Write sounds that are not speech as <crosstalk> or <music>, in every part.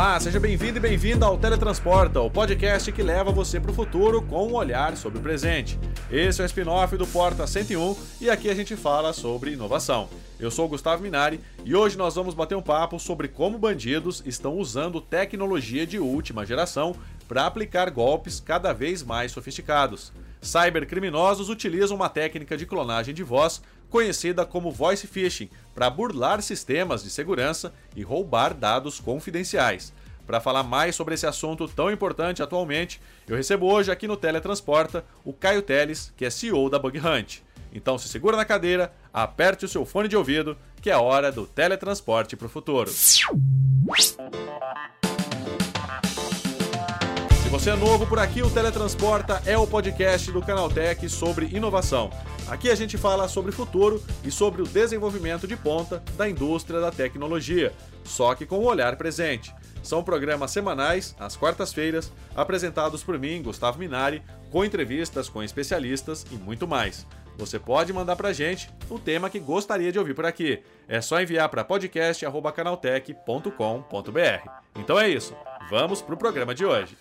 Olá, seja bem-vindo e bem-vinda ao Teletransporta, o podcast que leva você para o futuro com um olhar sobre o presente. Esse é o spin-off do Porta 101 e aqui a gente fala sobre inovação. Eu sou o Gustavo Minari e hoje nós vamos bater um papo sobre como bandidos estão usando tecnologia de última geração para aplicar golpes cada vez mais sofisticados. Cybercriminosos utilizam uma técnica de clonagem de voz conhecida como voice phishing, para burlar sistemas de segurança e roubar dados confidenciais. Para falar mais sobre esse assunto tão importante atualmente, eu recebo hoje aqui no Teletransporta o Caio Teles, que é CEO da Bug Hunt. Então se segura na cadeira, aperte o seu fone de ouvido, que é hora do teletransporte para o futuro. Você é novo por aqui, o Teletransporta é o podcast do Canaltech sobre inovação. Aqui a gente fala sobre futuro e sobre o desenvolvimento de ponta da indústria da tecnologia, só que com o olhar presente. São programas semanais, às quartas-feiras, apresentados por mim, Gustavo Minari, com entrevistas com especialistas e muito mais. Você pode mandar pra gente o tema que gostaria de ouvir por aqui. É só enviar para podcast@canaltech.com.br. Então é isso. Vamos pro programa de hoje.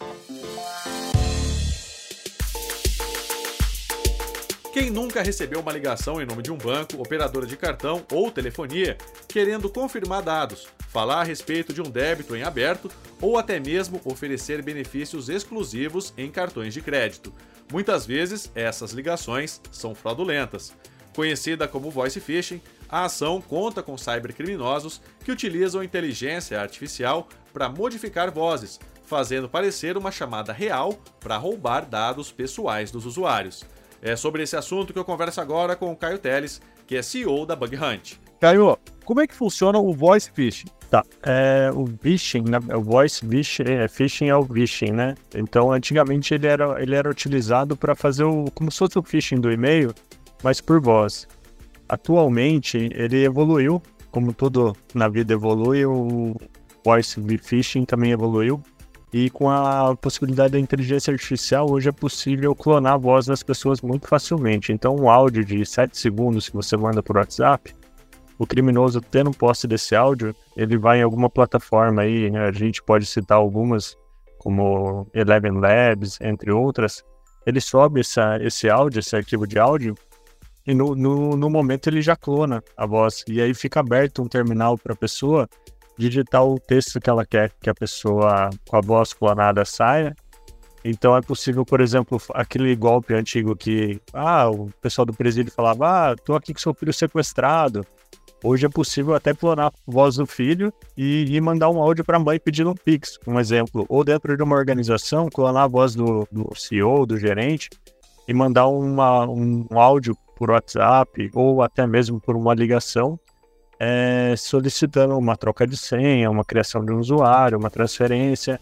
Quem nunca recebeu uma ligação em nome de um banco, operadora de cartão ou telefonia, querendo confirmar dados, falar a respeito de um débito em aberto ou até mesmo oferecer benefícios exclusivos em cartões de crédito? Muitas vezes, essas ligações são fraudulentas. Conhecida como voice phishing, a ação conta com cybercriminosos que utilizam inteligência artificial para modificar vozes, fazendo parecer uma chamada real para roubar dados pessoais dos usuários. É sobre esse assunto que eu converso agora com o Caio Teles, que é CEO da Bug Hunt. Caio, como é que funciona o voice phishing? Tá, é, o phishing, né, o voice phishing é, phishing é o phishing, né? Então, antigamente ele era, ele era utilizado para fazer o, como se fosse o phishing do e-mail, mas por voz. Atualmente ele evoluiu, como tudo na vida evolui, o voice phishing também evoluiu e com a possibilidade da inteligência artificial, hoje é possível clonar a voz das pessoas muito facilmente. Então, um áudio de 7 segundos que você manda por WhatsApp, o criminoso tendo posse desse áudio, ele vai em alguma plataforma aí, né? a gente pode citar algumas, como Eleven Labs, entre outras. Ele sobe essa, esse áudio, esse arquivo de áudio, e no, no, no momento ele já clona a voz. E aí fica aberto um terminal para a pessoa digitar o texto que ela quer que a pessoa com a voz clonada saia. Então é possível, por exemplo, aquele golpe antigo que ah, o pessoal do presídio falava: "Ah, tô aqui com seu filho sequestrado". Hoje é possível até clonar a voz do filho e, e mandar um áudio para a mãe pedindo um Pix, um exemplo. Ou dentro de uma organização, clonar a voz do, do CEO, do gerente, e mandar uma, um áudio por WhatsApp ou até mesmo por uma ligação é, solicitando uma troca de senha, uma criação de um usuário, uma transferência.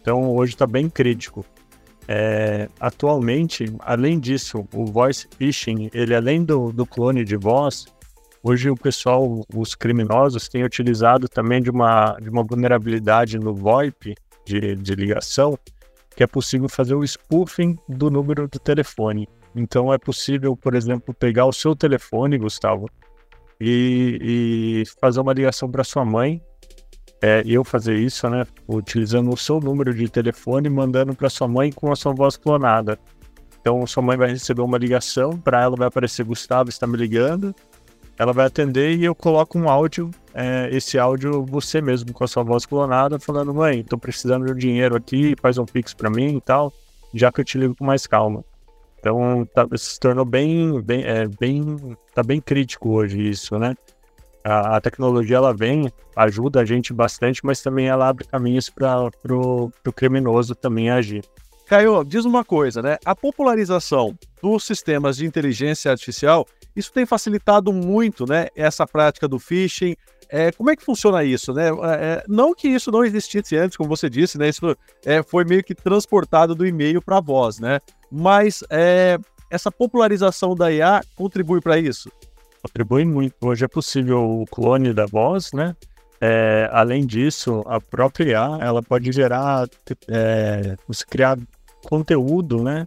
Então hoje está bem crítico. É, atualmente, além disso, o voice phishing, ele além do, do clone de voz, hoje o pessoal, os criminosos, têm utilizado também de uma, de uma vulnerabilidade no VoIP de, de ligação, que é possível fazer o spoofing do número do telefone. Então é possível, por exemplo, pegar o seu telefone, Gustavo, e, e fazer uma ligação para sua mãe. É, eu fazer isso, né? Utilizando o seu número de telefone, mandando para sua mãe com a sua voz clonada. Então, sua mãe vai receber uma ligação, para ela vai aparecer Gustavo está me ligando. Ela vai atender e eu coloco um áudio, é, esse áudio você mesmo com a sua voz clonada, falando: mãe, estou precisando de um dinheiro aqui, faz um pix para mim e tal, já que eu te ligo com mais calma. Então tá, se tornou bem, bem, é, bem, tá bem crítico hoje isso, né? A, a, tecnologia ela vem, ajuda a gente bastante, mas também ela abre caminhos para o criminoso também agir. Caio, diz uma coisa, né? A popularização dos sistemas de inteligência artificial, isso tem facilitado muito, né? Essa prática do phishing. É, como é que funciona isso, né? É, não que isso não existisse antes, como você disse, né? Isso é, foi meio que transportado do e-mail para a voz, né? Mas é, essa popularização da IA contribui para isso? Contribui muito. Hoje é possível o clone da voz, né? É, além disso, a própria IA ela pode gerar, é, criar conteúdo, né?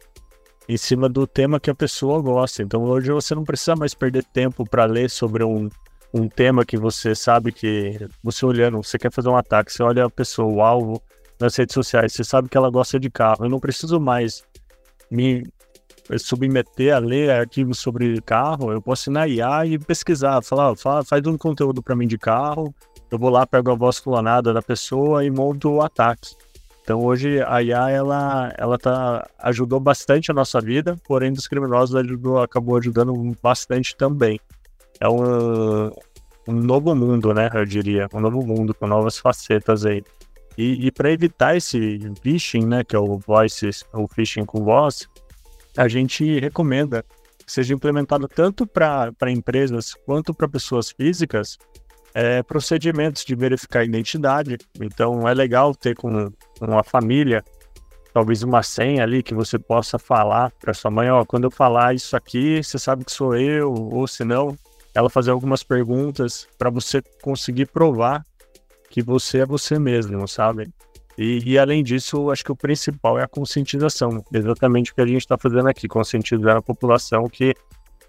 Em cima do tema que a pessoa gosta. Então hoje você não precisa mais perder tempo para ler sobre um, um tema que você sabe que você olhando, você quer fazer um ataque, você olha a pessoa, o alvo nas redes sociais, você sabe que ela gosta de carro. Eu não preciso mais me submeter a ler artigos sobre carro, eu posso ir na IA e pesquisar, falar, fala, faz um conteúdo para mim de carro, eu vou lá, pego a voz clonada da pessoa e monto o ataque. Então hoje a IA ela, ela tá, ajudou bastante a nossa vida, porém dos criminosos ajudou, acabou ajudando bastante também. É um, um novo mundo, né? Eu diria, um novo mundo com novas facetas aí. E, e para evitar esse phishing, né, que é o voice, o phishing com voz, a gente recomenda que seja implementado tanto para empresas quanto para pessoas físicas é, procedimentos de verificar a identidade. Então é legal ter com uma família talvez uma senha ali que você possa falar para sua mãe, ó, quando eu falar isso aqui, você sabe que sou eu, ou se não, ela fazer algumas perguntas para você conseguir provar que você é você mesmo, sabe? E, e, além disso, acho que o principal é a conscientização, exatamente o que a gente está fazendo aqui, conscientizar a população que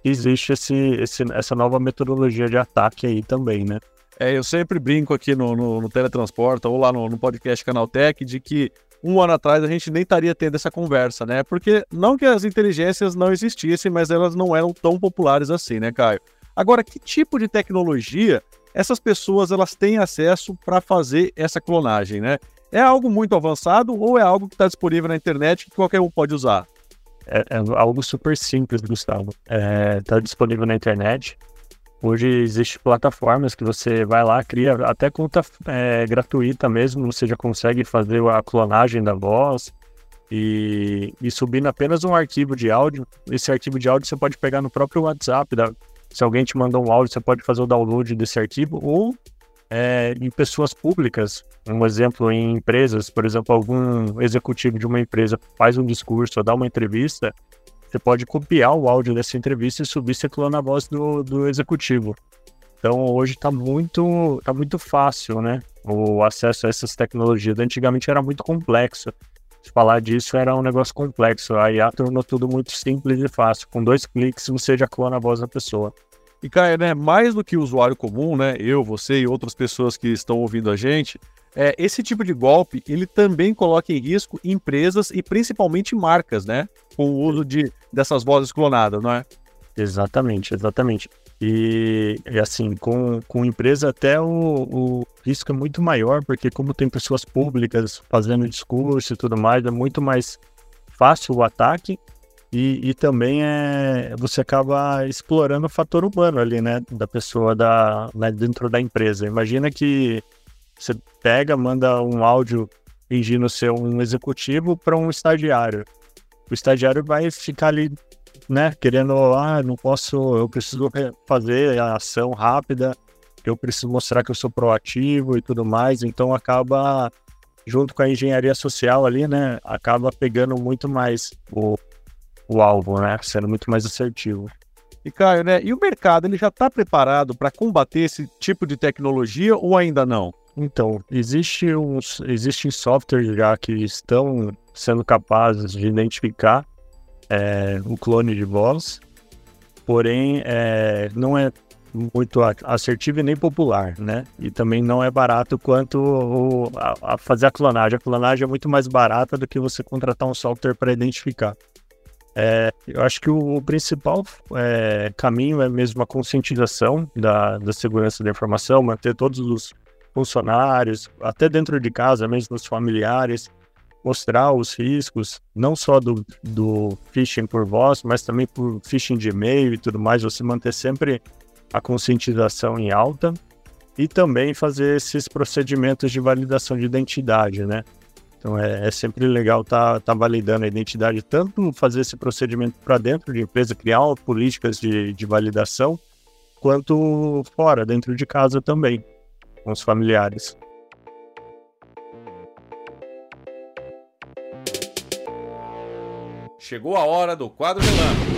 existe esse, esse, essa nova metodologia de ataque aí também, né? É, eu sempre brinco aqui no, no, no Teletransporta ou lá no, no podcast Canaltech de que um ano atrás a gente nem estaria tendo essa conversa, né? Porque não que as inteligências não existissem, mas elas não eram tão populares assim, né, Caio? Agora, que tipo de tecnologia essas pessoas elas têm acesso para fazer essa clonagem, né? É algo muito avançado ou é algo que está disponível na internet que qualquer um pode usar? É, é algo super simples, Gustavo. Está é, tá disponível na internet. Hoje existem plataformas que você vai lá, cria até conta é, gratuita mesmo, você já consegue fazer a clonagem da voz e, e subindo apenas um arquivo de áudio. Esse arquivo de áudio você pode pegar no próprio WhatsApp. Da, se alguém te mandou um áudio, você pode fazer o download desse arquivo ou é, em pessoas públicas, um exemplo em empresas, por exemplo, algum executivo de uma empresa faz um discurso ou dá uma entrevista, você pode copiar o áudio dessa entrevista e subir clona a voz do, do executivo. Então hoje está muito, tá muito fácil, né? O acesso a essas tecnologias. Antigamente era muito complexo. Se falar disso era um negócio complexo. A IA tornou tudo muito simples e fácil. Com dois cliques você já clona a voz da pessoa. E, Caio, né, mais do que o usuário comum, né, eu, você e outras pessoas que estão ouvindo a gente, é, esse tipo de golpe, ele também coloca em risco empresas e principalmente marcas, né, com o uso de, dessas vozes clonadas, não é? Exatamente, exatamente. E, e assim, com, com empresa até o, o risco é muito maior, porque como tem pessoas públicas fazendo discurso e tudo mais, é muito mais fácil o ataque e, e, também é, você acaba explorando o fator humano ali, né? Da pessoa da, né, dentro da empresa. Imagina que você pega, manda um áudio fingindo ser um executivo para um estagiário. O estagiário vai ficar ali, né? Querendo, ah, não posso, eu preciso fazer a ação rápida, eu preciso mostrar que eu sou proativo e tudo mais. Então acaba, junto com a engenharia social ali, né? Acaba pegando muito mais o o alvo, né? Sendo muito mais assertivo. E Caio, né? E o mercado, ele já está preparado para combater esse tipo de tecnologia ou ainda não? Então, existe uns, existem softwares já que estão sendo capazes de identificar é, o clone de voz, porém é, não é muito assertivo e nem popular, né? E também não é barato quanto o, a, a fazer a clonagem. A clonagem é muito mais barata do que você contratar um software para identificar. É, eu acho que o, principal é, caminho é mesmo a conscientização da, da segurança da informação, manter todos os funcionários, até dentro de casa, mesmo os familiares, mostrar os riscos, não só do, do phishing por voz, mas também por phishing de e-mail e tudo mais, você manter sempre a conscientização em alta e também fazer esses procedimentos de validação de identidade, né? Então é, é sempre legal estar tá, tá validando a identidade, tanto fazer esse procedimento para dentro de empresa, criar políticas de, de validação, quanto fora, dentro de casa também, com os familiares. Chegou a hora do quadro relâmpago.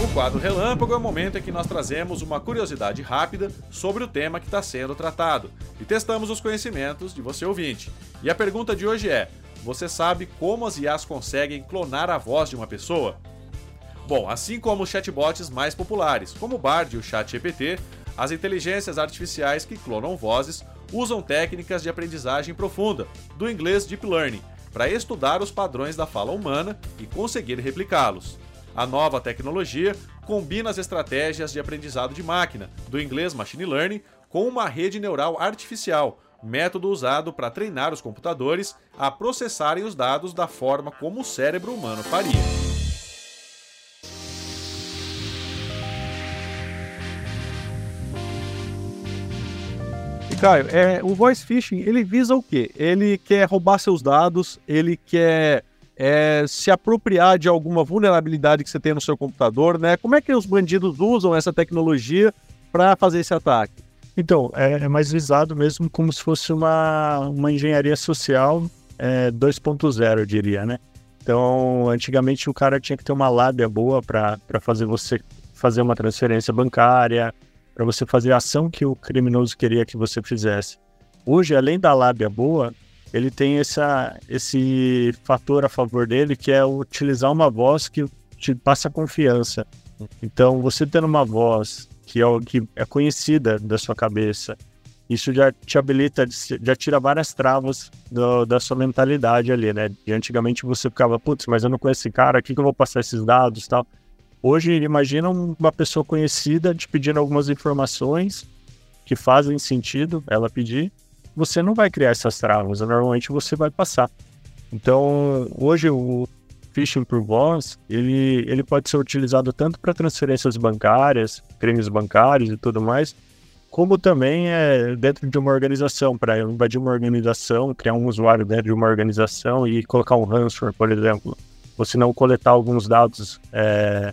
O quadro Relâmpago é o momento em que nós trazemos uma curiosidade rápida sobre o tema que está sendo tratado e testamos os conhecimentos de você ouvinte. E a pergunta de hoje é: você sabe como as IAs conseguem clonar a voz de uma pessoa? Bom, assim como os chatbots mais populares, como o Bard e o ChatGPT, as inteligências artificiais que clonam vozes usam técnicas de aprendizagem profunda, do inglês Deep Learning, para estudar os padrões da fala humana e conseguir replicá-los. A nova tecnologia combina as estratégias de aprendizado de máquina, do inglês Machine Learning, com uma rede neural artificial, método usado para treinar os computadores a processarem os dados da forma como o cérebro humano faria. Caio, é, o voice phishing, ele visa o quê? Ele quer roubar seus dados, ele quer é, se apropriar de alguma vulnerabilidade que você tem no seu computador, né? Como é que os bandidos usam essa tecnologia para fazer esse ataque? Então, é, é, mais visado mesmo como se fosse uma, uma engenharia social é, 2.0, eu diria, né? Então, antigamente o cara tinha que ter uma lábia boa para fazer você fazer uma transferência bancária, para você fazer a ação que o criminoso queria que você fizesse. Hoje, além da lábia boa, ele tem essa, esse fator a favor dele, que é utilizar uma voz que te passa confiança. Então, você tendo uma voz que é, que é conhecida da sua cabeça, isso já te habilita, já tira várias travas do, da sua mentalidade ali, né? E antigamente você ficava, putz, mas eu não conheço esse cara, aqui que eu vou passar esses dados tal. Hoje, imagina uma pessoa conhecida te pedindo algumas informações que fazem sentido ela pedir, você não vai criar essas travas, normalmente você vai passar. Então, hoje o phishing por voz, ele, ele pode ser utilizado tanto para transferências bancárias, crimes bancários e tudo mais, como também é dentro de uma organização, para invadir uma organização, criar um usuário dentro de uma organização e colocar um ransomware, por exemplo. Ou se não coletar alguns dados é,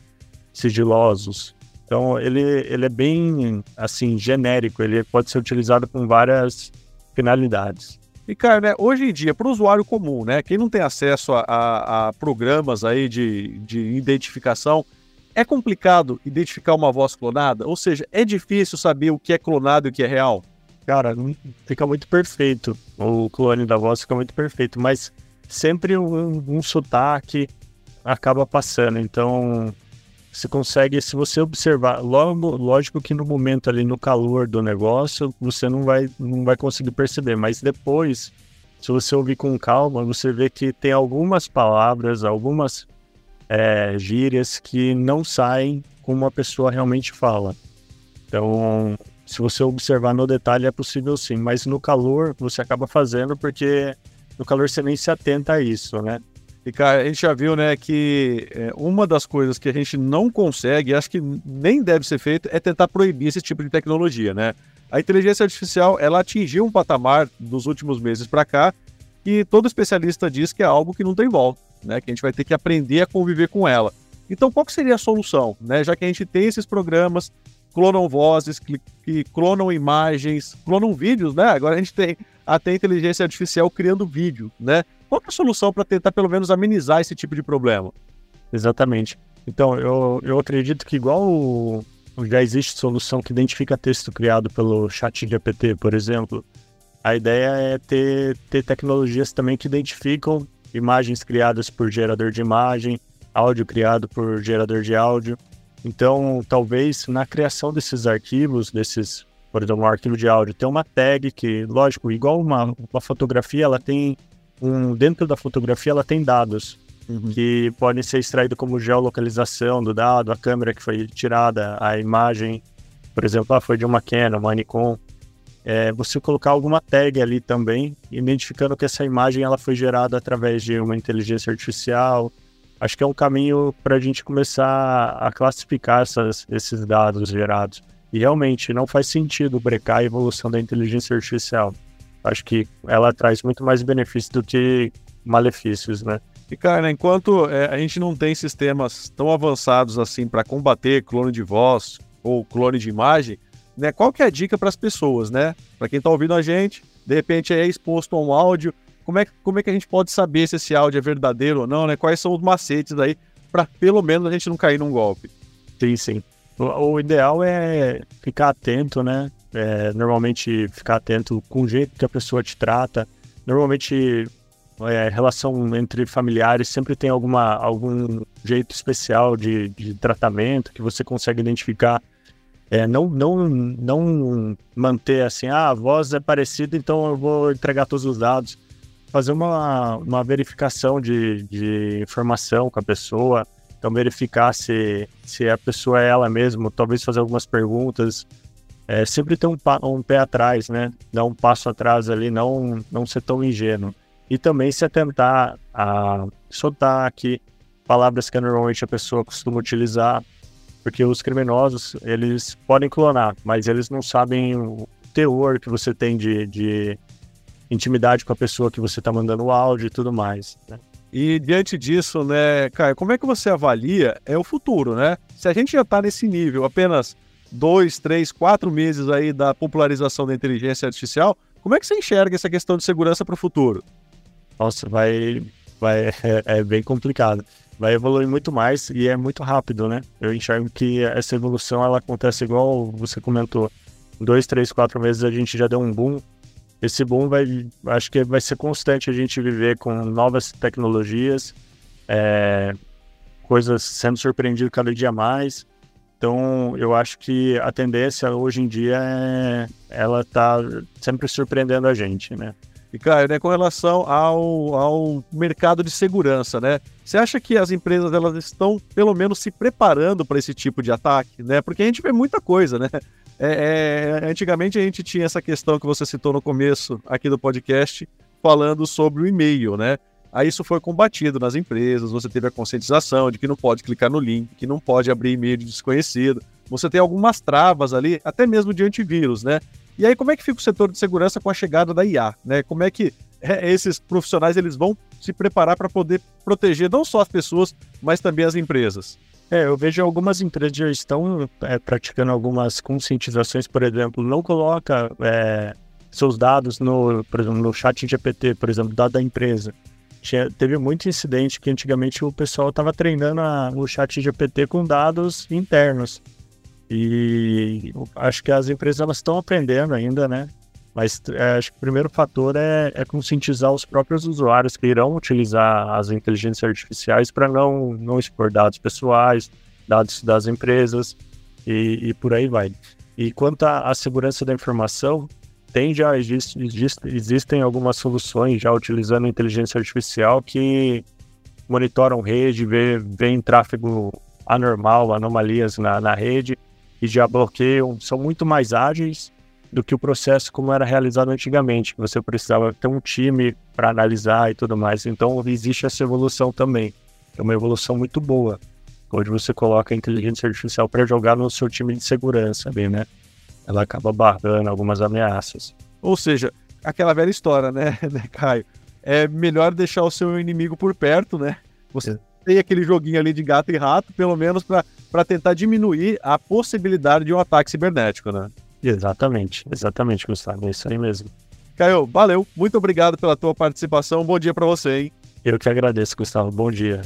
sigilosos. Então ele, ele é bem assim genérico, ele pode ser utilizado com várias finalidades. E cara, né, hoje em dia, para o usuário comum, né, quem não tem acesso a, a, a, programas aí de, de identificação, é complicado identificar uma voz clonada? Ou seja, é difícil saber o que é clonado e o que é real? Cara, fica muito perfeito. O clone da voz fica muito perfeito, mas sempre um, um sotaque acaba passando. Então, você consegue, se você observar, logo, lógico que no momento ali, no calor do negócio, você não vai, não vai conseguir perceber, mas depois, se você ouvir com calma, você vê que tem algumas palavras, algumas é, gírias que não saem como a pessoa realmente fala. Então, se você observar no detalhe, é possível sim, mas no calor você acaba fazendo porque no calor você nem se atenta a isso, né? E, cara, a gente já viu, né, que é, uma das coisas que a gente não consegue, acho que nem deve ser feito, é tentar proibir esse tipo de tecnologia, né? A inteligência artificial, ela atingiu um patamar dos últimos meses para cá que todo especialista diz que é algo que não tem volta, né? Que a gente vai ter que aprender a conviver com ela. Então, qual seria a solução, né? Já que a gente tem esses programas, clonam vozes, que, que clonam imagens, clonam vídeos, né? Agora a gente tem até inteligência artificial criando vídeo, né? Qual é a solução para tentar pelo menos amenizar esse tipo de problema? Exatamente. Então, eu, eu acredito que igual o, já existe solução que identifica texto criado pelo chat GPT, por exemplo, a ideia é ter, ter tecnologias também que identificam imagens criadas por gerador de imagem, áudio criado por gerador de áudio. Então, talvez na criação desses arquivos, desses, por exemplo, um arquivo de áudio, tem uma tag que, lógico, igual uma, uma fotografia, ela tem um, dentro da fotografia ela tem dados uhum. que podem ser extraídos como geolocalização do dado, a câmera que foi tirada, a imagem, por exemplo, ah, foi de uma Canon, uma Nikon. É, você colocar alguma tag ali também, identificando que essa imagem ela foi gerada através de uma inteligência artificial. Acho que é um caminho para a gente começar a classificar essas, esses dados gerados. E realmente não faz sentido brecar a evolução da inteligência artificial. Acho que ela traz muito mais benefícios do que malefícios, né? E, cara, enquanto é, a gente não tem sistemas tão avançados assim para combater clone de voz ou clone de imagem, né? Qual que é a dica para as pessoas, né? Para quem está ouvindo a gente, de repente é exposto a um áudio, como é, como é que a gente pode saber se esse áudio é verdadeiro ou não, né? Quais são os macetes aí para pelo menos a gente não cair num golpe? Sim, sim. O, o ideal é ficar atento, né? É, normalmente ficar atento com o jeito que a pessoa te trata. Normalmente é, relação entre familiares sempre tem alguma, algum jeito especial de, de tratamento que você consegue identificar. É, não, não, não manter assim, ah, a voz é parecida, então eu vou entregar todos os dados. Fazer uma, uma verificação de, de informação com a pessoa, então verificar se, se a pessoa é ela mesma, talvez fazer algumas perguntas, é, sempre ter um, um pé atrás, né? Dar um passo atrás ali, não, não ser tão ingênuo. E também se atentar a sotaque, palavras que normalmente a pessoa costuma utilizar, porque os criminosos, eles podem clonar, mas eles não sabem o teor que você tem de, de intimidade com a pessoa que você está mandando o áudio e tudo mais. Né? E diante disso, né, Caio, como é que você avalia é o futuro, né? Se a gente já está nesse nível, apenas dois, três, quatro meses aí da popularização da inteligência artificial, como é que você enxerga essa questão de segurança para o futuro? Nossa, vai, vai <laughs> é, é, bem complicado. Vai evoluir muito mais e é muito rápido, né? Eu enxergo que essa evolução ela acontece igual você comentou. Dois, três, quatro meses a gente já deu um boom. Esse boom vai, acho que vai ser constante a gente viver com novas tecnologias, é, coisas sendo surpreendido cada dia mais. Então, eu acho que a tendência hoje em dia é ela tá sempre surpreendendo a gente, né? E, Caio, né, com relação ao, ao mercado de segurança, né? Você acha que as empresas elas estão, pelo menos, se preparando para esse tipo de ataque, né? Porque a gente vê muita coisa, né? É, é, antigamente a gente tinha essa questão que você citou no começo aqui do podcast, falando sobre o e-mail, né? Aí isso foi combatido nas empresas, você teve a conscientização de que não pode clicar no link, que não pode abrir e-mail de desconhecido. Você tem algumas travas ali, até mesmo de antivírus, né? E aí, como é que fica o setor de segurança com a chegada da IA? Né? Como é que é, esses profissionais eles vão se preparar para poder proteger não só as pessoas, mas também as empresas? É, eu vejo algumas empresas já estão é, praticando algumas conscientizações, por exemplo, não coloca é, seus dados no, por exemplo, no chat GPT, por exemplo, dado da empresa. Tinha, teve muito incidente que antigamente o pessoal estava treinando a, o chat GPT com dados internos. E acho que as empresas estão aprendendo ainda, né? Mas é, acho que o primeiro fator é, é, conscientizar os próprios usuários que irão utilizar as inteligências artificiais para não, não expor dados pessoais, dados das empresas e, e por aí vai. E quanto à, segurança da informação, tem já existe, existe, existem algumas soluções já utilizando inteligência artificial que monitoram rede, veem tráfego anormal, anomalias na, na rede e já bloqueiam, são muito mais ágeis do que o processo como era realizado antigamente, você precisava ter um time para analisar e tudo mais. Então existe essa evolução também. É uma evolução muito boa, onde você coloca a inteligência artificial para jogar no seu time de segurança, bem, né? Ela acaba barrando algumas ameaças. Ou seja, aquela velha história, né, <laughs> né Caio? É melhor deixar o seu inimigo por perto, né? Você tem aquele joguinho ali de gato e rato, pelo menos para tentar diminuir a possibilidade de um ataque cibernético, né? Exatamente, exatamente, Gustavo, é isso aí mesmo. Caio, valeu, muito obrigado pela tua participação, bom dia para você, hein? Eu que agradeço, Gustavo, bom dia.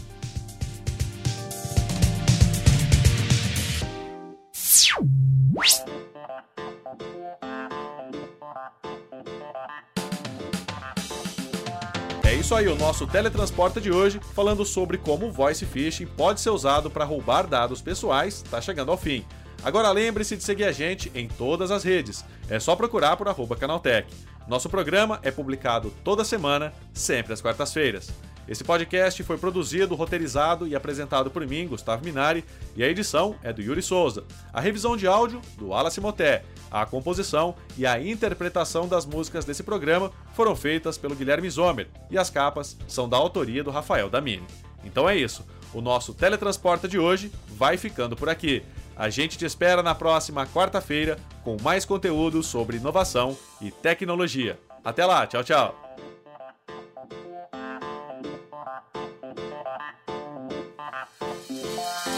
Isso aí o nosso teletransporta de hoje, falando sobre como o voice phishing pode ser usado para roubar dados pessoais, está chegando ao fim. Agora lembre-se de seguir a gente em todas as redes. É só procurar por arroba Canaltech. Nosso programa é publicado toda semana, sempre às quartas-feiras. Esse podcast foi produzido, roteirizado e apresentado por mim, Gustavo Minari, e a edição é do Yuri Souza. A revisão de áudio, do Wallace Moté. A composição e a interpretação das músicas desse programa foram feitas pelo Guilherme Zomer, e as capas são da autoria do Rafael Damini. Então é isso. O nosso Teletransporta de hoje vai ficando por aqui. A gente te espera na próxima quarta-feira com mais conteúdo sobre inovação e tecnologia. Até lá, tchau, tchau! Thank you.